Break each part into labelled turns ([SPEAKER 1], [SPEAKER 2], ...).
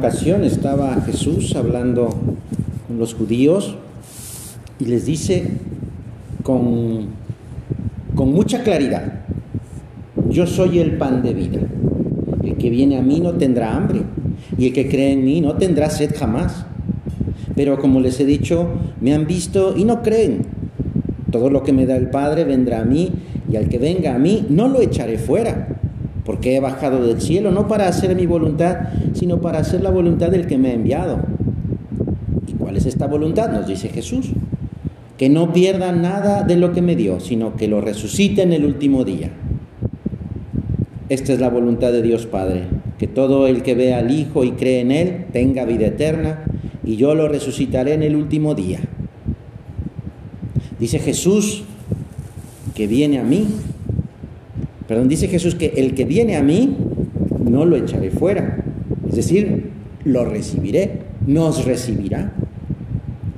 [SPEAKER 1] ocasión estaba Jesús hablando con los judíos y les dice con, con mucha claridad, yo soy el pan de vida. El que viene a mí no tendrá hambre y el que cree en mí no tendrá sed jamás. Pero como les he dicho, me han visto y no creen. Todo lo que me da el Padre vendrá a mí y al que venga a mí no lo echaré fuera, porque he bajado del cielo no para hacer mi voluntad, sino para hacer la voluntad del que me ha enviado. ¿Y cuál es esta voluntad? Nos dice Jesús. Que no pierda nada de lo que me dio, sino que lo resucite en el último día. Esta es la voluntad de Dios Padre, que todo el que vea al Hijo y cree en Él tenga vida eterna, y yo lo resucitaré en el último día. Dice Jesús que viene a mí, perdón, dice Jesús que el que viene a mí no lo echaré fuera, es decir, lo recibiré, nos recibirá.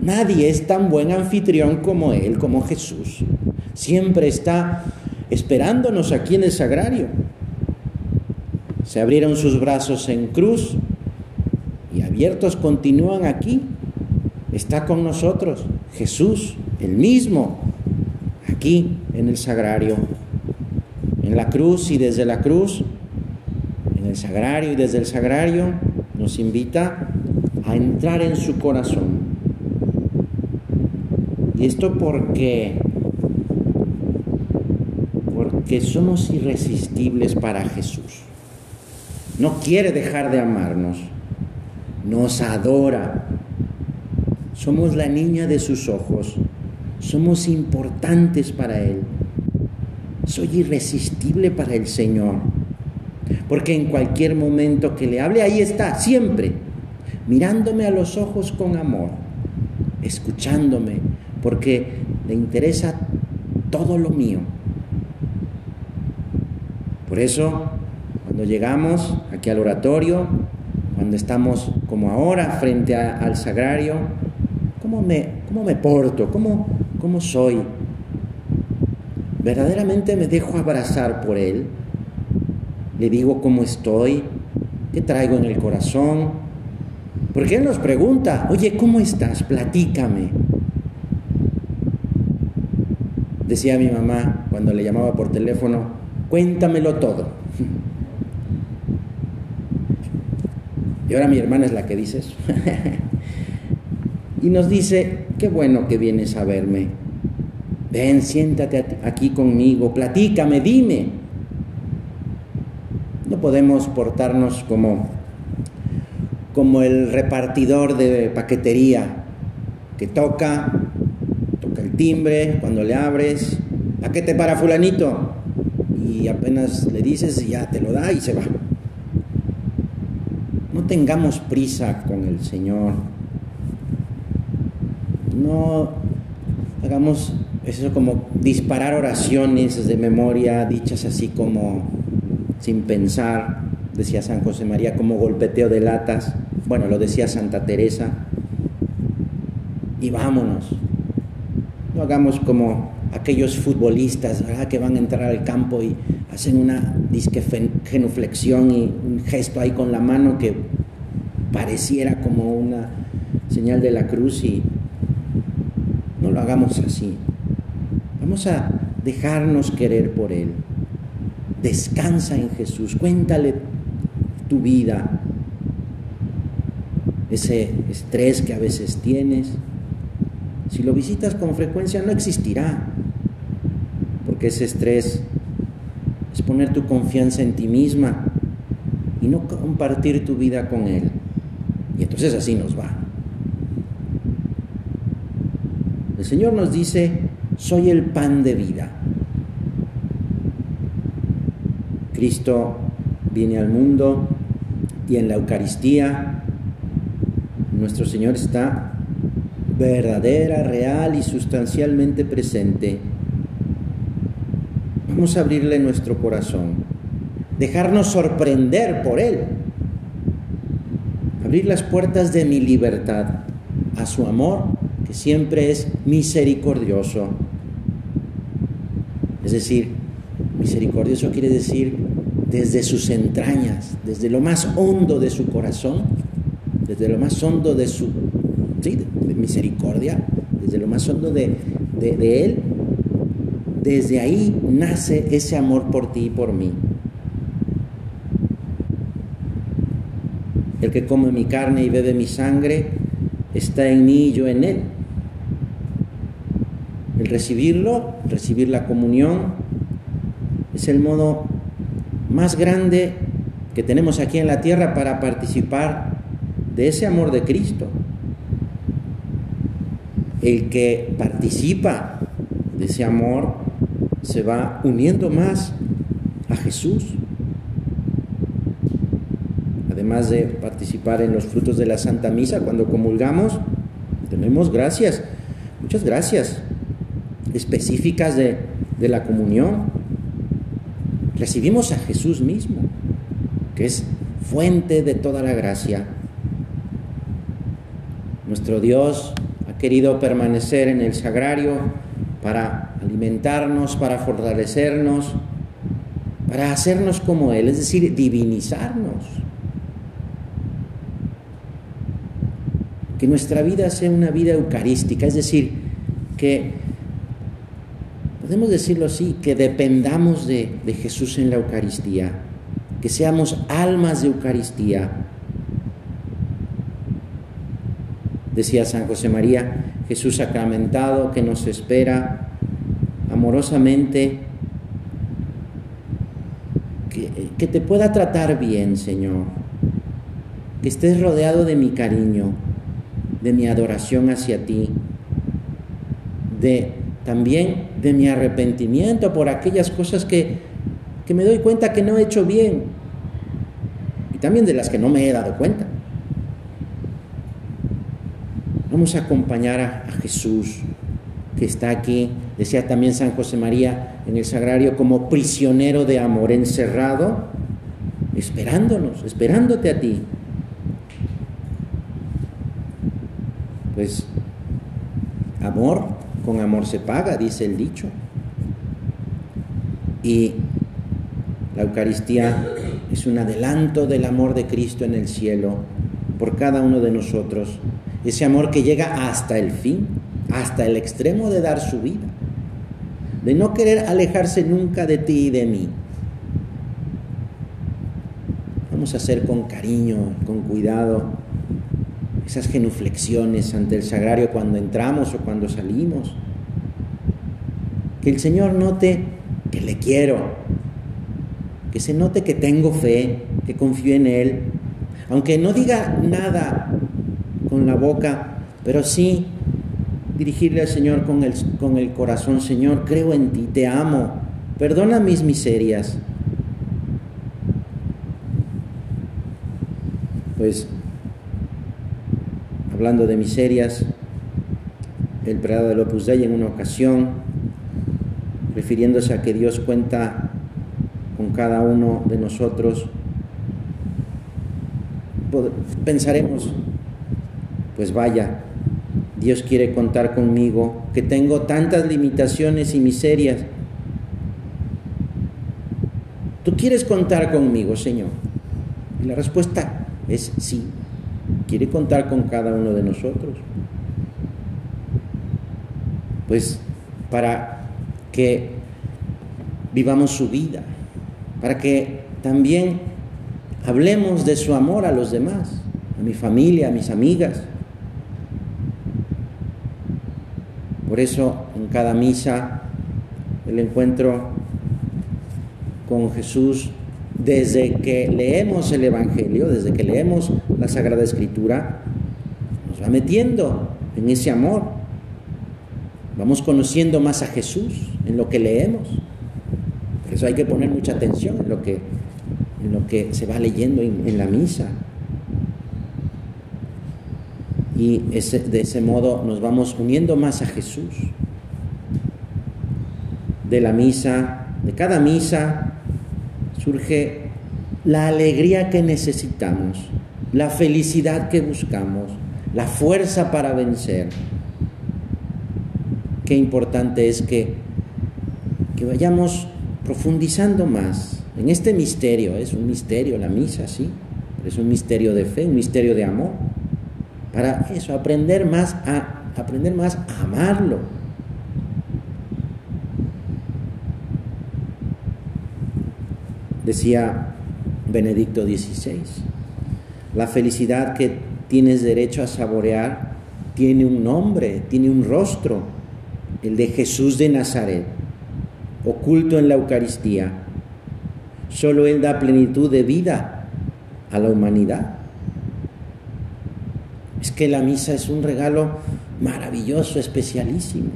[SPEAKER 1] Nadie es tan buen anfitrión como Él, como Jesús. Siempre está esperándonos aquí en el sagrario. Se abrieron sus brazos en cruz y abiertos continúan aquí. Está con nosotros Jesús, el mismo, aquí en el sagrario, la cruz y desde la cruz, en el sagrario y desde el sagrario, nos invita a entrar en su corazón. Y esto porque porque somos irresistibles para Jesús no quiere dejar de amarnos, nos adora. Somos la niña de sus ojos, somos importantes para Él. Soy irresistible para el Señor, porque en cualquier momento que le hable, ahí está, siempre, mirándome a los ojos con amor, escuchándome, porque le interesa todo lo mío. Por eso cuando llegamos aquí al oratorio, cuando estamos como ahora frente al sagrario, ¿cómo me, cómo me porto? ¿Cómo, ¿Cómo soy? ¿Verdaderamente me dejo abrazar por Él? ¿Le digo cómo estoy? ¿Qué traigo en el corazón? Porque Él nos pregunta, oye, ¿cómo estás? Platícame. Decía mi mamá cuando le llamaba por teléfono, cuéntamelo todo. Y ahora mi hermana es la que dice eso. y nos dice, qué bueno que vienes a verme. Ven, siéntate aquí conmigo, platícame, dime. No podemos portarnos como, como el repartidor de paquetería que toca, toca el timbre, cuando le abres, paquete para fulanito, y apenas le dices y ya te lo da y se va tengamos prisa con el Señor. No hagamos eso como disparar oraciones de memoria, dichas así como sin pensar, decía San José María, como golpeteo de latas. Bueno, lo decía Santa Teresa. Y vámonos. No hagamos como aquellos futbolistas que van a entrar al campo y hacen una disque genuflexión y un gesto ahí con la mano que pareciera como una señal de la cruz y no lo hagamos así. Vamos a dejarnos querer por Él. Descansa en Jesús, cuéntale tu vida, ese estrés que a veces tienes. Si lo visitas con frecuencia no existirá, porque ese estrés es poner tu confianza en ti misma y no compartir tu vida con Él. Y entonces así nos va. El Señor nos dice, soy el pan de vida. Cristo viene al mundo y en la Eucaristía nuestro Señor está verdadera, real y sustancialmente presente. Vamos a abrirle nuestro corazón, dejarnos sorprender por Él abrir las puertas de mi libertad a su amor, que siempre es misericordioso. Es decir, misericordioso quiere decir desde sus entrañas, desde lo más hondo de su corazón, desde lo más hondo de su misericordia, desde lo más hondo de, de Él, desde ahí nace ese amor por ti y por mí. El que come mi carne y bebe mi sangre está en mí y yo en él. Recibirlo, recibir la comunión, es el modo más grande que tenemos aquí en la tierra para participar de ese amor de Cristo. El que participa de ese amor se va uniendo más a Jesús. Además de participar en los frutos de la Santa Misa cuando comulgamos, tenemos gracias, muchas gracias específicas de, de la comunión. Recibimos a Jesús mismo, que es fuente de toda la gracia. Nuestro Dios ha querido permanecer en el sagrario para alimentarnos, para fortalecernos, para hacernos como Él, es decir, divinizarnos. Que nuestra vida sea una vida eucarística, es decir, que, podemos decirlo así, que dependamos de, de Jesús en la Eucaristía, que seamos almas de Eucaristía. Decía San José María, Jesús sacramentado que nos espera amorosamente, que, te pueda tratar bien, Señor, que estés rodeado de mi cariño, de mi adoración hacia ti, de también de mi arrepentimiento por aquellas cosas que, que me doy cuenta que no he hecho bien y también de las que no me he dado cuenta. Vamos a acompañar a, Jesús que está aquí, decía también San José María en el sagrario, como prisionero de amor, encerrado, esperándonos, esperándote a ti. Pues amor con amor se paga, dice el dicho. Y la Eucaristía es un adelanto del amor de Cristo en el cielo por cada uno de nosotros ese amor que llega hasta el fin, hasta el extremo de dar su vida, de no querer alejarse nunca de ti y de mí. Vamos a hacer con cariño, con cuidado, esas genuflexiones ante el sagrario cuando entramos o cuando salimos. Que el Señor note que le quiero, que se note que tengo fe, que confío en Él, aunque no diga nada con la boca, pero sí dirigirle al Señor con el, con el corazón, Señor, creo en ti, te amo, perdona mis miserias. Pues, hablando de miserias, el prelado del Opus Dei en una ocasión, refiriéndose a que Dios cuenta con cada uno de nosotros, pensaremos pues vaya, Dios quiere contar conmigo, que tengo tantas limitaciones y miserias. ¿Tú quieres contar conmigo, Señor? Y la respuesta es sí. Quiere contar con cada uno de nosotros. Pues para que vivamos su vida, para que también hablemos de su amor a los demás, a mi familia, a mis amigas, Por eso en cada misa el encuentro con Jesús, desde que leemos el Evangelio, desde que leemos la Sagrada Escritura, nos va metiendo en ese amor. Vamos conociendo más a Jesús en lo que leemos. Por eso hay que poner mucha atención en lo que, en lo que se va leyendo en la misa y de ese modo nos vamos uniendo más a Jesús. De la misa, de cada misa, surge la alegría que necesitamos, la felicidad que buscamos, la fuerza para vencer. Qué importante es que, que vayamos profundizando más en este misterio. Es un misterio la misa, sí, es un misterio de fe, un misterio de amor para eso, aprender más a aprender más a amarlo. Decía Benedicto XVI, la felicidad que tienes derecho a saborear tiene un nombre, tiene un rostro, el de Jesús de Nazaret, oculto en la Eucaristía. Solo Él da plenitud de vida a la humanidad. Es que la misa es un regalo maravilloso, especialísimo.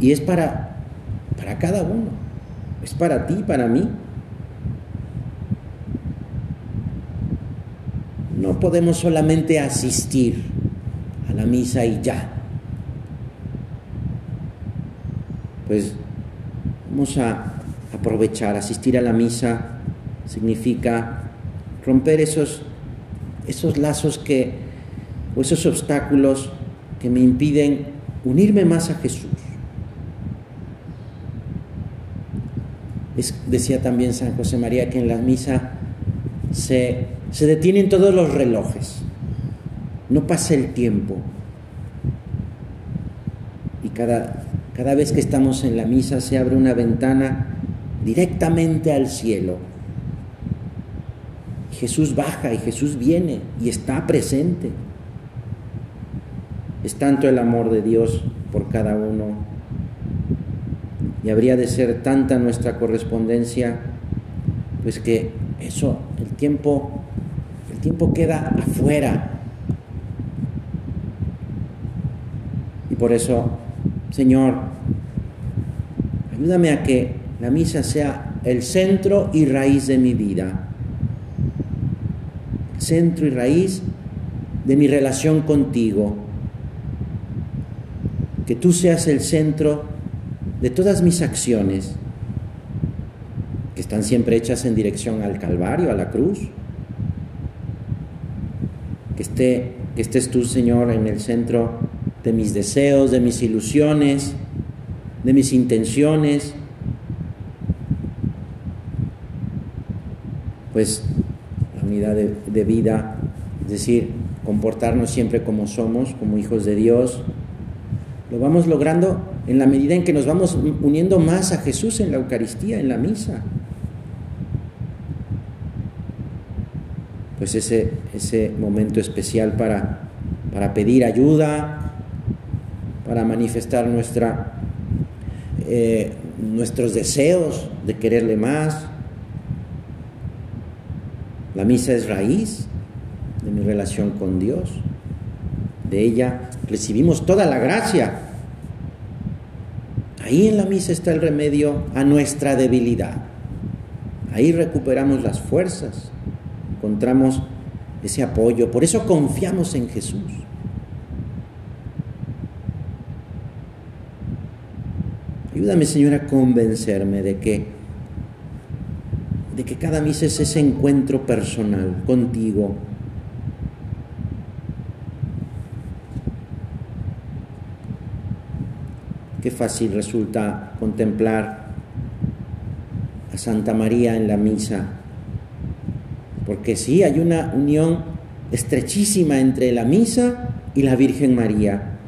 [SPEAKER 1] Y es para, para cada uno. Es para ti, para mí. Podemos solamente asistir a la misa y ya. Pues vamos a aprovechar, asistir a la misa significa romper esos, esos lazos que, o esos obstáculos que me impiden unirme más a Jesús. decía también San José María que en la misa se, se detienen todos los relojes, no pasa el tiempo. Y cada, cada vez que estamos en la misa se abre una ventana directamente al cielo. Jesús baja y Jesús viene y está presente. Es tanto el amor de Dios por cada uno y habría de ser tanta nuestra correspondencia, pues que eso, el tiempo, el tiempo queda afuera. Y por eso, Señor, ayúdame a que la misa sea el centro y raíz de mi vida. Centro y raíz de mi relación contigo. Que tú seas el centro de todas mis acciones, que están siempre hechas en dirección al Calvario, a la cruz. Que, esté, que estés tú, Señor, en el centro de mis deseos, de mis ilusiones, de mis intenciones, pues la unidad de, vida, es decir, comportarnos siempre como somos, como hijos de Dios, lo vamos logrando en la medida en que nos vamos uniendo más a Jesús en la Eucaristía, en la misa. Pues ese, ese momento especial para, para pedir ayuda, para manifestar nuestra, eh, nuestros deseos de quererle más, la misa es raíz de mi relación con Dios. De ella recibimos toda la gracia. Ahí en la misa está el remedio a nuestra debilidad. Ahí recuperamos las fuerzas, encontramos ese apoyo. Por eso confiamos en Jesús. Ayúdame, Señor, a convencerme de que de que cada misa es ese encuentro personal contigo. Qué fácil resulta contemplar a Santa María en la misa, porque sí, hay una unión estrechísima entre la misa y la Virgen María.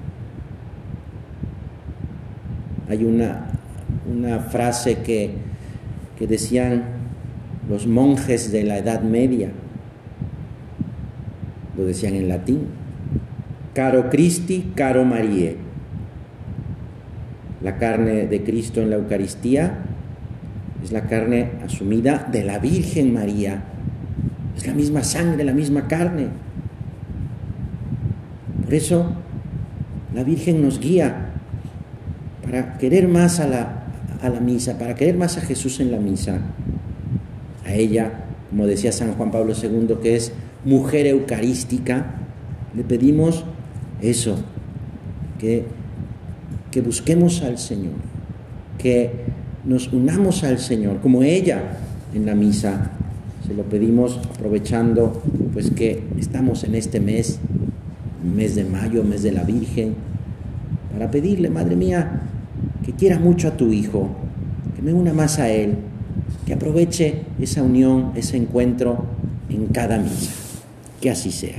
[SPEAKER 1] Hay una, una frase que, que decían los monjes de la Edad Media, lo decían en latín, caro Christi, caro Marie. La carne de Cristo en la Eucaristía es la carne asumida de la Virgen María. Es la misma sangre, la misma carne. Por eso la Virgen nos guía para querer más a la, a la misa, para querer más a Jesús en la misa a ella, como decía San Juan Pablo II, que es mujer eucarística, le pedimos eso, que, que busquemos al Señor, que nos unamos al Señor, como ella en la misa. Se lo pedimos aprovechando pues que estamos en este mes, mes de mayo, mes de la Virgen, para pedirle, Madre mía, que quiera mucho a tu Hijo, que me una más a Él, que aproveche esa unión, ese encuentro en cada misa. Que así sea.